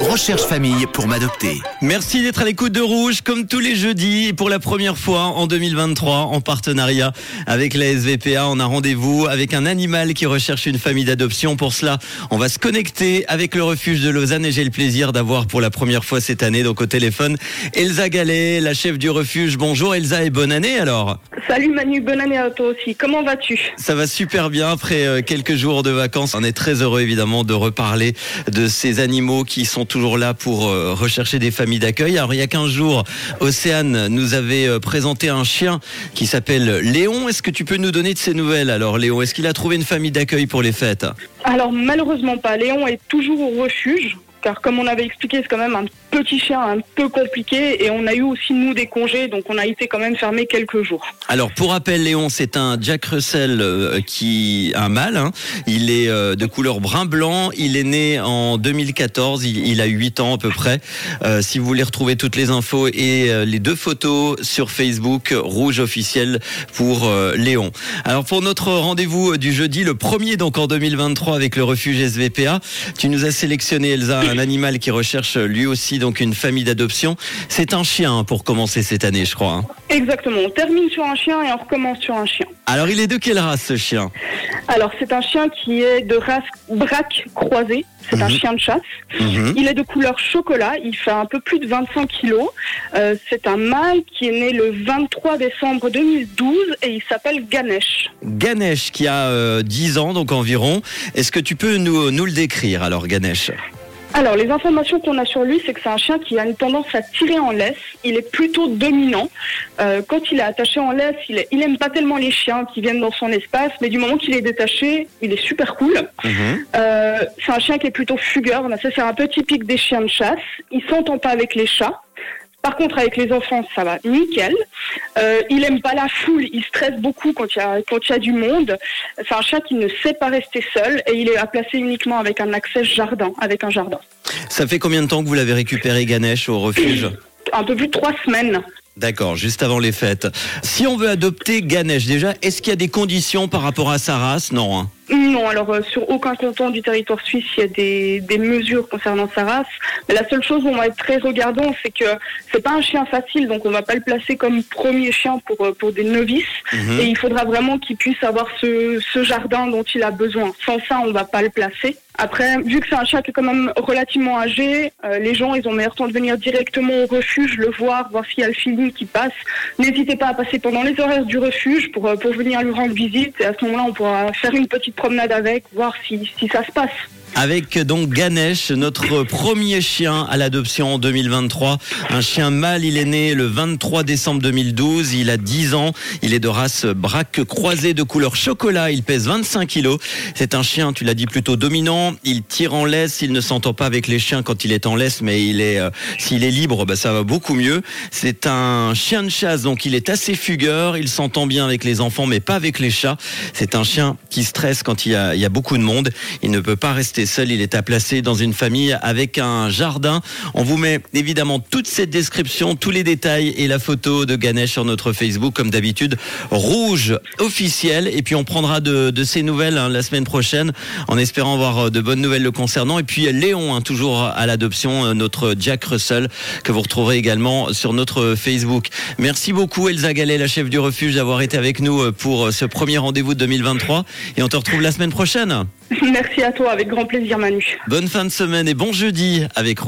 Recherche famille pour m'adopter. Merci d'être à l'écoute de Rouge comme tous les jeudis et pour la première fois en 2023 en partenariat avec la SVPA. On a rendez-vous avec un animal qui recherche une famille d'adoption. Pour cela, on va se connecter avec le refuge de Lausanne et j'ai le plaisir d'avoir pour la première fois cette année donc au téléphone Elsa Gallet, la chef du refuge. Bonjour Elsa et bonne année alors. Salut Manu, bonne année à toi aussi. Comment vas-tu? Ça va super bien après euh, quelques jours de vacances. On est très heureux évidemment de reparler de ces animaux qui sont toujours là pour euh, rechercher des familles d'accueil. Alors il y a 15 jours, Océane nous avait euh, présenté un chien qui s'appelle Léon. Est-ce que tu peux nous donner de ses nouvelles alors Léon? Est-ce qu'il a trouvé une famille d'accueil pour les fêtes? Alors malheureusement pas. Léon est toujours au refuge car comme on avait expliqué, c'est quand même un petit chien un peu compliqué et on a eu aussi nous des congés, donc on a été quand même fermé quelques jours. Alors pour rappel, Léon, c'est un Jack Russell euh, qui un mâle. Hein. Il est euh, de couleur brun blanc. Il est né en 2014. Il, a 8 ans à peu près. Euh, si vous voulez retrouver toutes les infos et les deux photos sur Facebook, rouge officiel pour Léon. Alors pour notre rendez-vous du jeudi, le premier donc en 2023 avec le refuge SVPA, tu nous as sélectionné Elsa un animal qui recherche lui aussi donc une famille d'adoption. C'est un chien pour commencer cette année, je crois. Hein. Exactement. On termine sur un chien et on recommence sur un chien. Alors, il est de quelle race ce chien? Alors, c'est un chien qui est de race braque croisée. C'est un mhm. chien de chasse. Mhm. Il est de couleur chocolat. Il fait un peu plus de 25 kilos. Euh, c'est un mâle qui est né le 23 décembre 2012 et il s'appelle Ganesh. Ganesh qui a 10 euh, ans donc environ. Est-ce que tu peux nous, nous le décrire alors Ganesh? Alors, les informations qu'on a sur lui, c'est que c'est un chien qui a une tendance à tirer en laisse. Il est plutôt dominant. Euh, quand il est attaché en laisse, il, est, il aime pas tellement les chiens qui viennent dans son espace, mais du moment qu'il est détaché, il est super cool. Mhm. Euh, c'est un chien qui est plutôt fugueur. Ça, c'est un peu typique des chiens de chasse. Il s'entend pas avec les chats. Par contre, avec les enfants, ça va nickel. Euh, il aime pas la foule, il stresse beaucoup quand il y a, quand il y a du monde. C'est un chien qui ne sait pas rester seul et il est à placer uniquement avec un accès jardin, avec un jardin. Ça fait combien de temps que vous l'avez récupéré, Ganesh, au refuge Un peu plus de trois semaines. D'accord, juste avant les fêtes. Si on veut adopter Ganesh, déjà, est-ce qu'il y a des conditions par rapport à sa race? Non. Hein non, alors euh, sur aucun canton du territoire suisse, il y a des, des, mesures concernant sa race. Mais la seule chose où on va être très regardant, c'est que c'est pas un chien facile, donc on va pas le placer comme premier chien pour, euh, pour des novices. Mhm. Et il faudra vraiment qu'il puisse avoir ce, ce jardin dont il a besoin. Sans ça, on va pas le placer. Après, vu que c'est un chien qui est quand même relativement âgé, euh, les gens, ils ont meilleur temps de venir directement au refuge, le voir, voir s'il y a le feeling qui passe. N'hésitez pas à passer pendant les horaires du refuge pour, pour venir lui rendre visite. Et à ce moment-là, on pourra faire une petite promenade avec, voir si, si ça se passe. Avec donc Ganesh, notre premier chien à l'adoption en 2023. Un chien mâle, il est né le 23 décembre 2012. Il a 10 ans. Il est de race braque croisée de couleur chocolat. Il pèse 25 kilos. C'est un chien, tu l'as dit, plutôt dominant. Il tire en laisse. Il ne s'entend pas avec les chiens quand il est en laisse, mais il est, euh, s'il est libre, bah, ça va beaucoup mieux. C'est un chien de chasse, donc il est assez fugueur. Il s'entend bien avec les enfants, mais pas avec les chats. C'est un chien qui stresse quand a, il y a beaucoup de monde. Il ne peut pas rester seul, il est à placer dans une famille avec un jardin. On vous met évidemment toute cette description, tous les détails et la photo de Ganesh sur notre Facebook, comme d'habitude, rouge officiel. Et puis on prendra de, de ces nouvelles hein, la semaine prochaine, en espérant avoir euh, de bonnes nouvelles le concernant. Et puis Léon, hein, toujours à l'adoption, euh, notre Jack Russell, que vous retrouverez également sur notre Facebook. Merci beaucoup Elsa Gallet, la chef du refuge, d'avoir été avec nous euh, pour ce premier rendez-vous de 2023. Et on te retrouve la semaine prochaine. Merci à toi, avec grand plaisir Manu. Bonne fin de semaine et bon jeudi avec